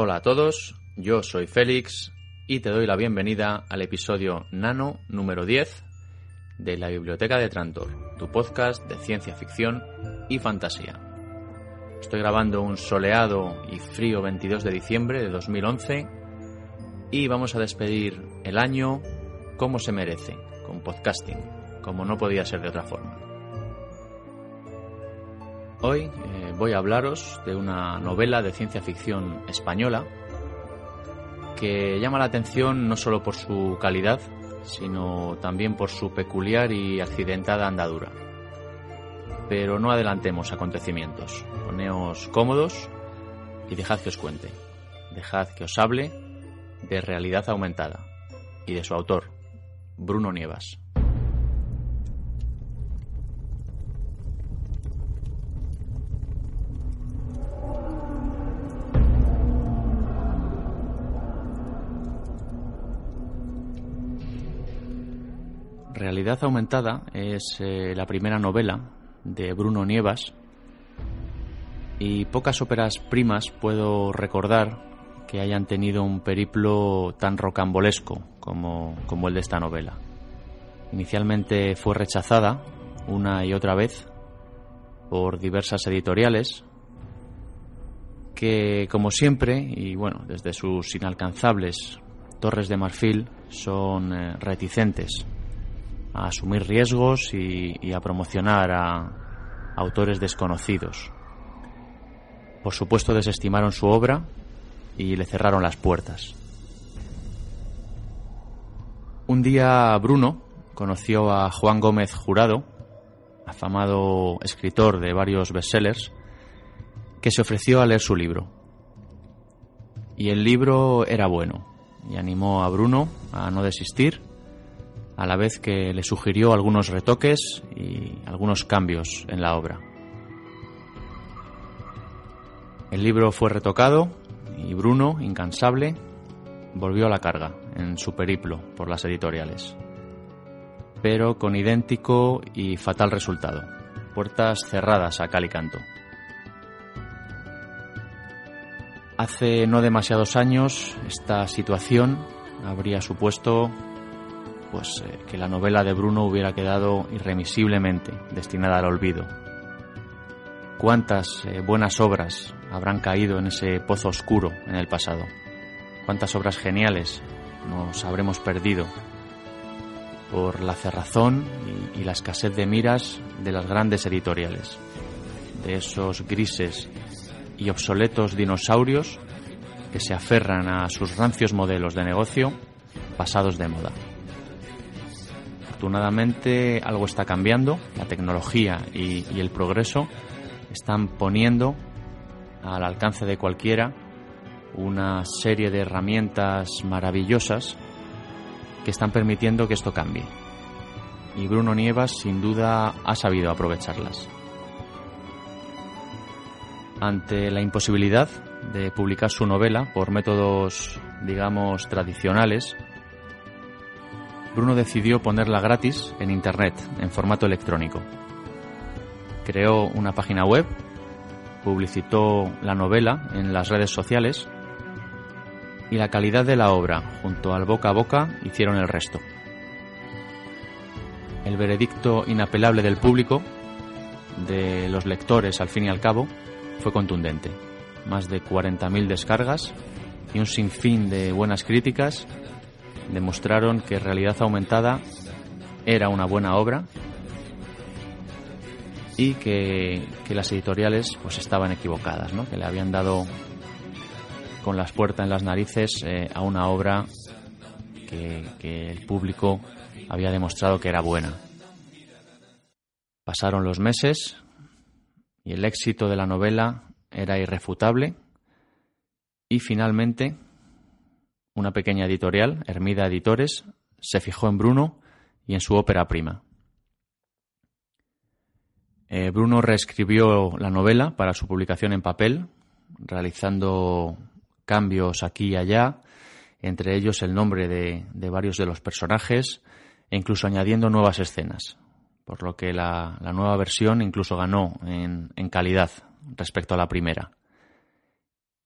Hola a todos, yo soy Félix y te doy la bienvenida al episodio Nano número 10 de la Biblioteca de Trantor, tu podcast de ciencia ficción y fantasía. Estoy grabando un soleado y frío 22 de diciembre de 2011 y vamos a despedir el año como se merece, con podcasting, como no podía ser de otra forma. Hoy eh, voy a hablaros de una novela de ciencia ficción española que llama la atención no solo por su calidad, sino también por su peculiar y accidentada andadura. Pero no adelantemos acontecimientos, poneos cómodos y dejad que os cuente, dejad que os hable de realidad aumentada y de su autor, Bruno Nievas. Realidad Aumentada es eh, la primera novela de Bruno Nievas y pocas óperas primas puedo recordar que hayan tenido un periplo tan rocambolesco como, como el de esta novela. Inicialmente fue rechazada una y otra vez por diversas editoriales que, como siempre, y bueno, desde sus inalcanzables torres de marfil, son eh, reticentes a asumir riesgos y, a promocionar a autores desconocidos. Por supuesto desestimaron su obra y le cerraron las puertas. Un día Bruno conoció a Juan Gómez Jurado, afamado escritor de varios bestsellers, que se ofreció a leer su libro. Y el libro era bueno, y animó a Bruno a no desistir a la vez que le sugirió algunos retoques y algunos cambios en la obra. El libro fue retocado y Bruno, incansable, volvió a la carga en su periplo por las editoriales, pero con idéntico y fatal resultado, puertas cerradas a cal y canto. Hace no demasiados años esta situación habría supuesto pues eh, que la novela de Bruno hubiera quedado irremisiblemente destinada al olvido. ¿Cuántas eh, buenas obras habrán caído en ese pozo oscuro en el pasado? ¿Cuántas obras geniales nos habremos perdido por la cerrazón y, y la escasez de miras de las grandes editoriales? De esos grises y obsoletos dinosaurios que se aferran a sus rancios modelos de negocio pasados de moda. Afortunadamente algo está cambiando, la tecnología y, el progreso están poniendo al alcance de cualquiera una serie de herramientas maravillosas que están permitiendo que esto cambie. Y Bruno Nievas sin duda ha sabido aprovecharlas. Ante la imposibilidad de publicar su novela por métodos, digamos, tradicionales, Bruno decidió ponerla gratis en Internet, en formato electrónico. Creó una página web, publicitó la novela en las redes sociales y la calidad de la obra, junto al boca a boca, hicieron el resto. El veredicto inapelable del público, de los lectores al fin y al cabo, fue contundente. Más de 40.000 descargas y un sinfín de buenas críticas demostraron que Realidad Aumentada era una buena obra y que, las editoriales pues estaban equivocadas, ¿no? que le habían dado con las puertas en las narices eh, a una obra que, el público había demostrado que era buena. Pasaron los meses y el éxito de la novela era irrefutable y finalmente una pequeña editorial, Hermida Editores, se fijó en Bruno y en su ópera prima. Eh, Bruno reescribió la novela para su publicación en papel, realizando cambios aquí y allá, entre ellos el nombre de, varios de los personajes e incluso añadiendo nuevas escenas, por lo que la, nueva versión incluso ganó en, en calidad respecto a la primera.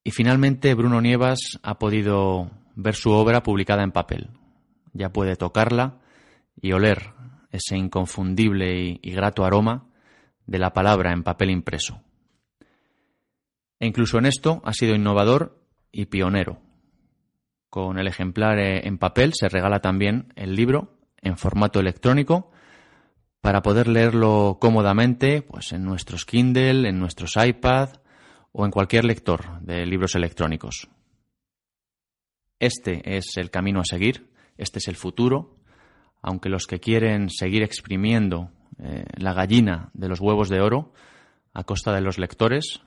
Y finalmente Bruno Nievas ha podido ver su obra publicada en papel. Ya puede tocarla y oler ese inconfundible y grato aroma de la palabra en papel impreso. E incluso en esto ha sido innovador y pionero. Con el ejemplar eh, en papel se regala también el libro en formato electrónico para poder leerlo cómodamente pues en nuestros Kindle, en nuestros iPad o en cualquier lector de libros electrónicos. Este es el camino a seguir, este es el futuro, aunque los que quieren seguir exprimiendo eh, la gallina de los huevos de oro a costa de los lectores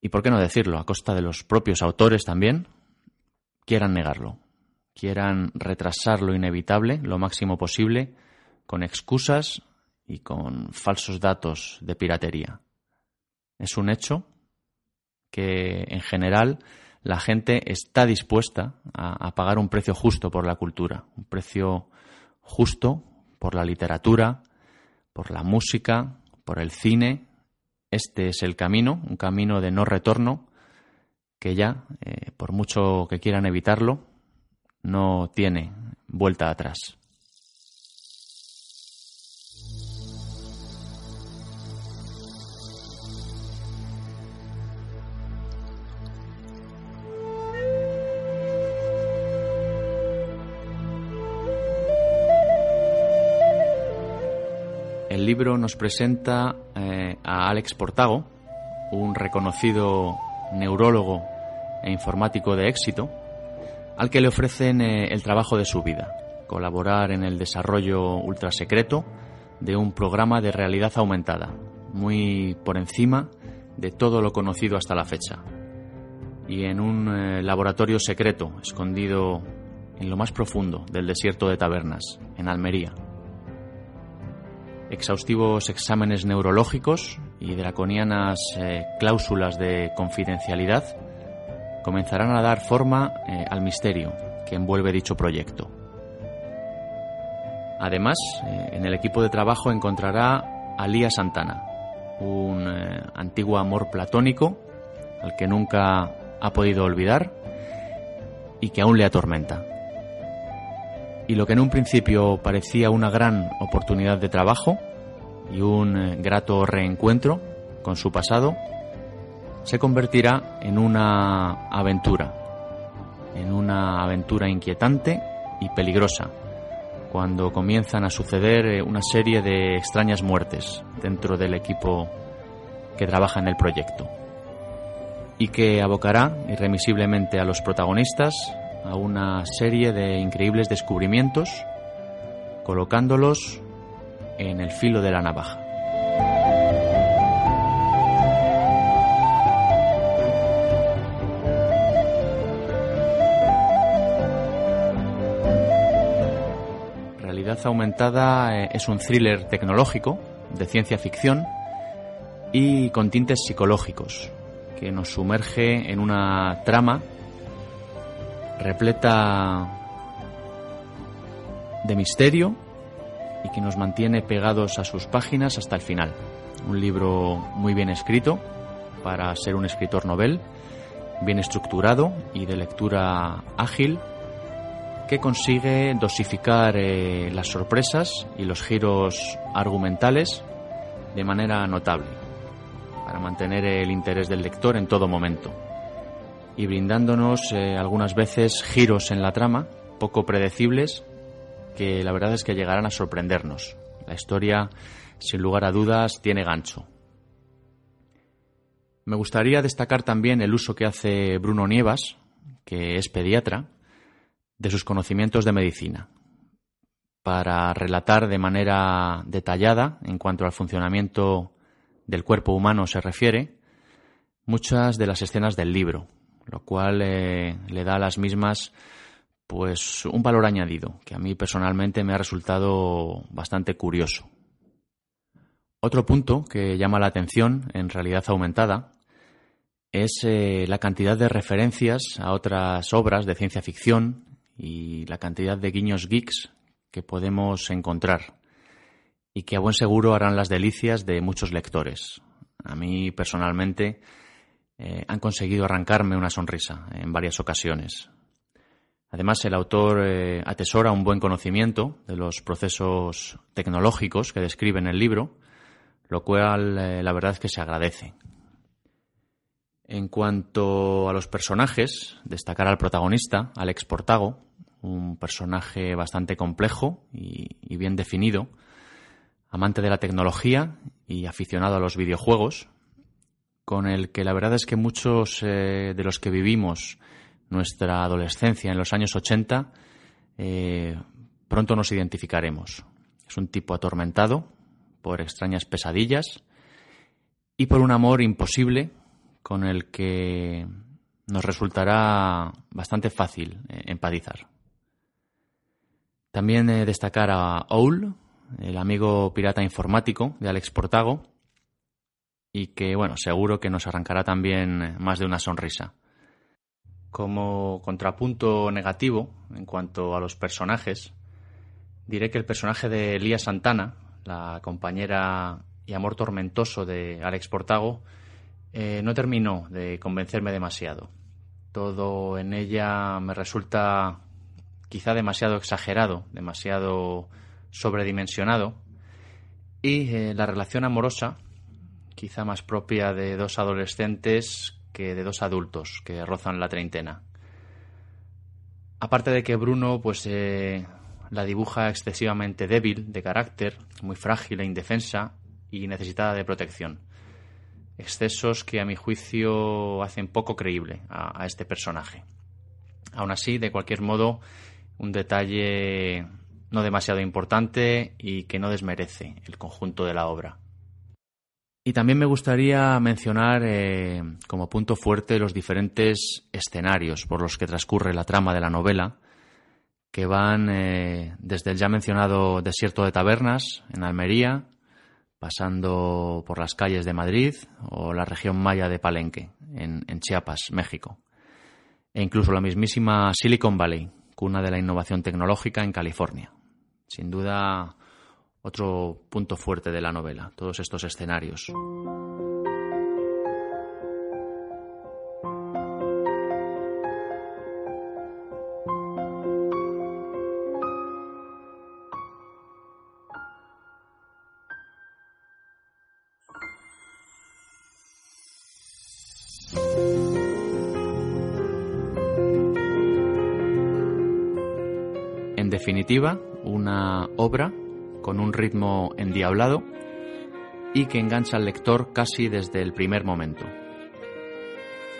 y, por qué no decirlo, a costa de los propios autores también, quieran negarlo, quieran retrasar lo inevitable lo máximo posible con excusas y con falsos datos de piratería. Es un hecho que, en general, la gente está dispuesta a, pagar un precio justo por la cultura, un precio justo por la literatura, por la música, por el cine. Este es el camino, un camino de no retorno que ya, eh, por mucho que quieran evitarlo, no tiene vuelta atrás. El libro nos presenta eh, a Alex Portago, un reconocido neurólogo e informático de éxito, al que le ofrecen eh, el trabajo de su vida, colaborar en el desarrollo ultrasecreto de un programa de realidad aumentada, muy por encima de todo lo conocido hasta la fecha, y en un eh, laboratorio secreto escondido en lo más profundo del desierto de Tabernas, en Almería exhaustivos exámenes neurológicos y draconianas eh, cláusulas de confidencialidad comenzarán a dar forma eh, al misterio que envuelve dicho proyecto. Además, eh, en el equipo de trabajo encontrará a Lía Santana, un antiguo amor platónico al que nunca ha podido olvidar y que aún le atormenta y lo que en un principio parecía una gran oportunidad de trabajo y un eh, grato reencuentro con su pasado, se convertirá en una aventura, en una aventura inquietante y peligrosa, cuando comienzan a suceder eh, una serie de extrañas muertes dentro del equipo que trabaja en el proyecto, y que abocará irremisiblemente a los protagonistas a una serie de increíbles descubrimientos, colocándolos en el filo de la navaja. Realidad Aumentada eh, es un thriller tecnológico de ciencia ficción y con tintes psicológicos que nos sumerge en una trama repleta de misterio y que nos mantiene pegados a sus páginas hasta el final. Un libro muy bien escrito para ser un escritor novel, bien estructurado y de lectura ágil, que consigue dosificar eh, las sorpresas y los giros argumentales de manera notable, para mantener el interés del lector en todo momento y brindándonos eh, algunas veces giros en la trama poco predecibles que la verdad es que llegarán a sorprendernos. La historia, sin lugar a dudas, tiene gancho. Me gustaría destacar también el uso que hace Bruno Nievas, que es pediatra, de sus conocimientos de medicina para relatar de manera detallada en cuanto al funcionamiento del cuerpo humano se refiere muchas de las escenas del libro, lo cual eh, le da a las mismas pues un valor añadido que a mí personalmente me ha resultado bastante curioso. Otro punto que llama la atención en realidad aumentada es eh, la cantidad de referencias a otras obras de ciencia ficción y la cantidad de guiños geeks que podemos encontrar y que a buen seguro harán las delicias de muchos lectores. A mí personalmente eh, han conseguido arrancarme una sonrisa en varias ocasiones. Además, el autor eh, atesora un buen conocimiento de los procesos tecnológicos que describe en el libro, lo cual eh, la verdad es que se agradece. En cuanto a los personajes, destacar al protagonista, Alex Portago, un personaje bastante complejo y, bien definido, amante de la tecnología y aficionado a los videojuegos, con el que la verdad es que muchos eh, de los que vivimos nuestra adolescencia en los años 80 eh, pronto nos identificaremos. Es un tipo atormentado por extrañas pesadillas y por un amor imposible con el que nos resultará bastante fácil eh, empatizar. También eh, destacar a Owl, el amigo pirata informático de Alex Portago, y que, bueno, seguro que nos arrancará también más de una sonrisa. Como contrapunto negativo en cuanto a los personajes, diré que el personaje de Lía Santana, la compañera y amor tormentoso de Alex Portago, eh, no terminó de convencerme demasiado. Todo en ella me resulta quizá demasiado exagerado, demasiado sobredimensionado, y eh, la relación amorosa, quizá más propia de dos adolescentes que de dos adultos que rozan la treintena. Aparte de que Bruno, pues eh, la dibuja excesivamente débil de carácter, muy frágil e indefensa y necesitada de protección excesos que a mi juicio hacen poco creíble a, este personaje. Aún así, de cualquier modo, un detalle no demasiado importante y que no desmerece el conjunto de la obra. Y también me gustaría mencionar eh, como punto fuerte los diferentes escenarios por los que transcurre la trama de la novela, que van eh, desde el ya mencionado desierto de tabernas en Almería, pasando por las calles de Madrid o la región maya de Palenque, en, Chiapas, México, e incluso la mismísima Silicon Valley, cuna de la innovación tecnológica en California. Sin duda, otro punto fuerte de la novela, todos estos escenarios. definitiva, una obra con un ritmo endiablado y que engancha al lector casi desde el primer momento,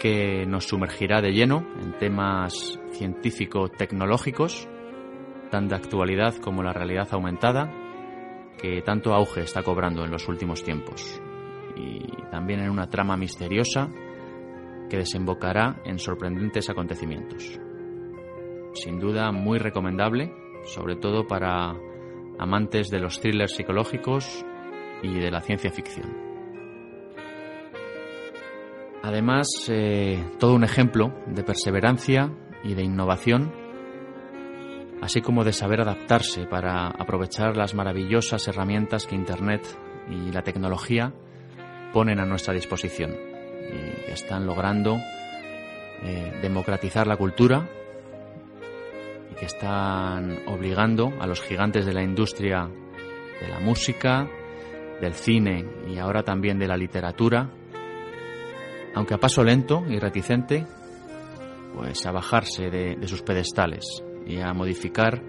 que nos sumergirá de lleno en temas científico-tecnológicos, tan de actualidad como la realidad aumentada, que tanto auge está cobrando en los últimos tiempos, y también en una trama misteriosa que desembocará en sorprendentes acontecimientos. Sin duda muy recomendable sobre todo para amantes de los thrillers psicológicos y de la ciencia ficción. Además, eh, todo un ejemplo de perseverancia y de innovación, así como de saber adaptarse para aprovechar las maravillosas herramientas que Internet y la tecnología ponen a nuestra disposición y están logrando eh, democratizar la cultura que están obligando a los gigantes de la industria de la música, del cine y ahora también de la literatura, aunque a paso lento y reticente, pues a bajarse de, de sus pedestales y a modificar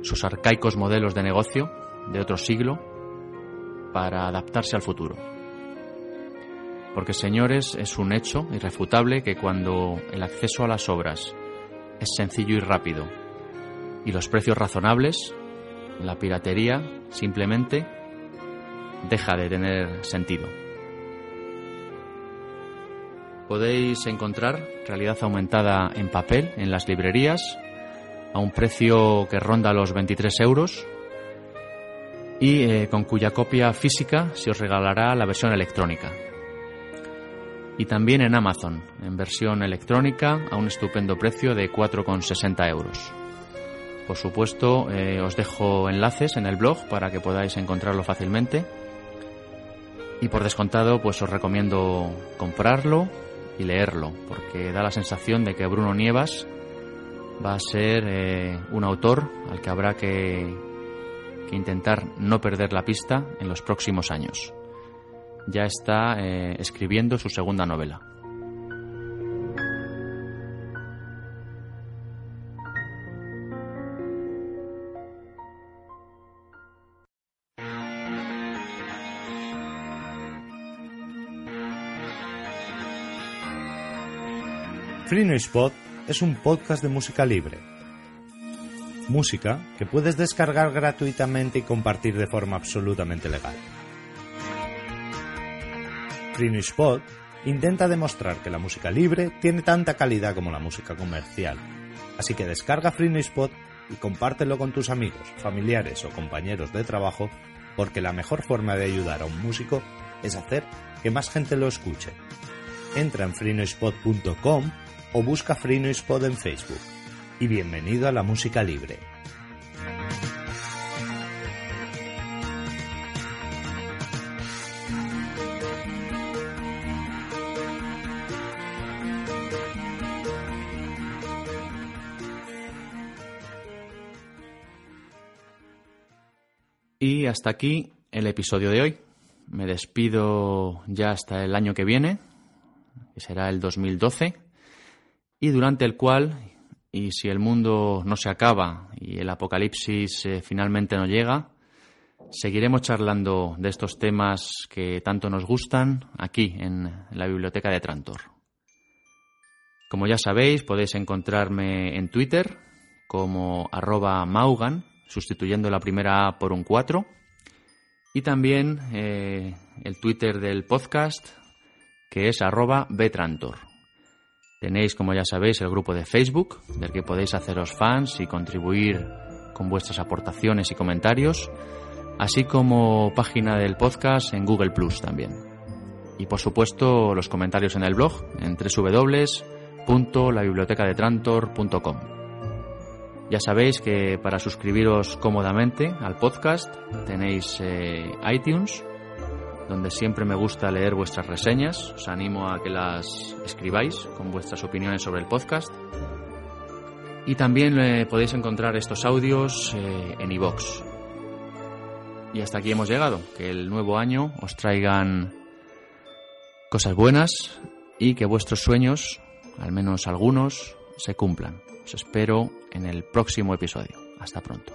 sus arcaicos modelos de negocio de otro siglo para adaptarse al futuro. Porque, señores, es un hecho irrefutable que cuando el acceso a las obras es sencillo y rápido y los precios razonables, la piratería simplemente deja de tener sentido. Podéis encontrar realidad aumentada en papel en las librerías a un precio que ronda los 23 euros y eh, con cuya copia física se os regalará la versión electrónica. Y también en Amazon, en versión electrónica, a un estupendo precio de 4,60 euros. Por supuesto, eh, os dejo enlaces en el blog para que podáis encontrarlo fácilmente. Y por descontado, pues os recomiendo comprarlo y leerlo, porque da la sensación de que Bruno Nievas va a ser eh, un autor al que habrá que, intentar no perder la pista en los próximos años. Ya está eh, escribiendo su segunda novela. Free Noise es un podcast de música libre. Música que puedes descargar gratuitamente y compartir de forma absolutamente legal. Free Noise intenta demostrar que la música libre tiene tanta calidad como la música comercial. Así que descarga Free Noise y compártelo con tus amigos, familiares o compañeros de trabajo porque la mejor forma de ayudar a un músico es hacer que más gente lo escuche. Entra en freenoisepod.com o busca Free Noise Pod en Facebook. Y bienvenido a la música libre. Y hasta aquí el episodio de hoy. Me despido ya hasta el año que viene, que será el 2012 y durante el cual, y si el mundo no se acaba y el apocalipsis eh, finalmente no llega, seguiremos charlando de estos temas que tanto nos gustan aquí en la biblioteca de Trantor. Como ya sabéis, podéis encontrarme en Twitter como arroba maugan, sustituyendo la primera A por un 4, y también eh, el Twitter del podcast, que es arroba betrantor. Tenéis, como ya sabéis, el grupo de Facebook, del que podéis haceros fans y contribuir con vuestras aportaciones y comentarios, así como página del podcast en Google Plus también. Y por supuesto, los comentarios en el blog en www.labibliotecadetrantor.com. Ya sabéis que para suscribiros cómodamente al podcast tenéis eh, iTunes, donde siempre me gusta leer vuestras reseñas. Os animo a que las escribáis con vuestras opiniones sobre el podcast. Y también eh, podéis encontrar estos audios eh, en iVoox. Y hasta aquí hemos llegado. Que el nuevo año os traigan cosas buenas y que vuestros sueños, al menos algunos, se cumplan. Os espero en el próximo episodio. Hasta pronto.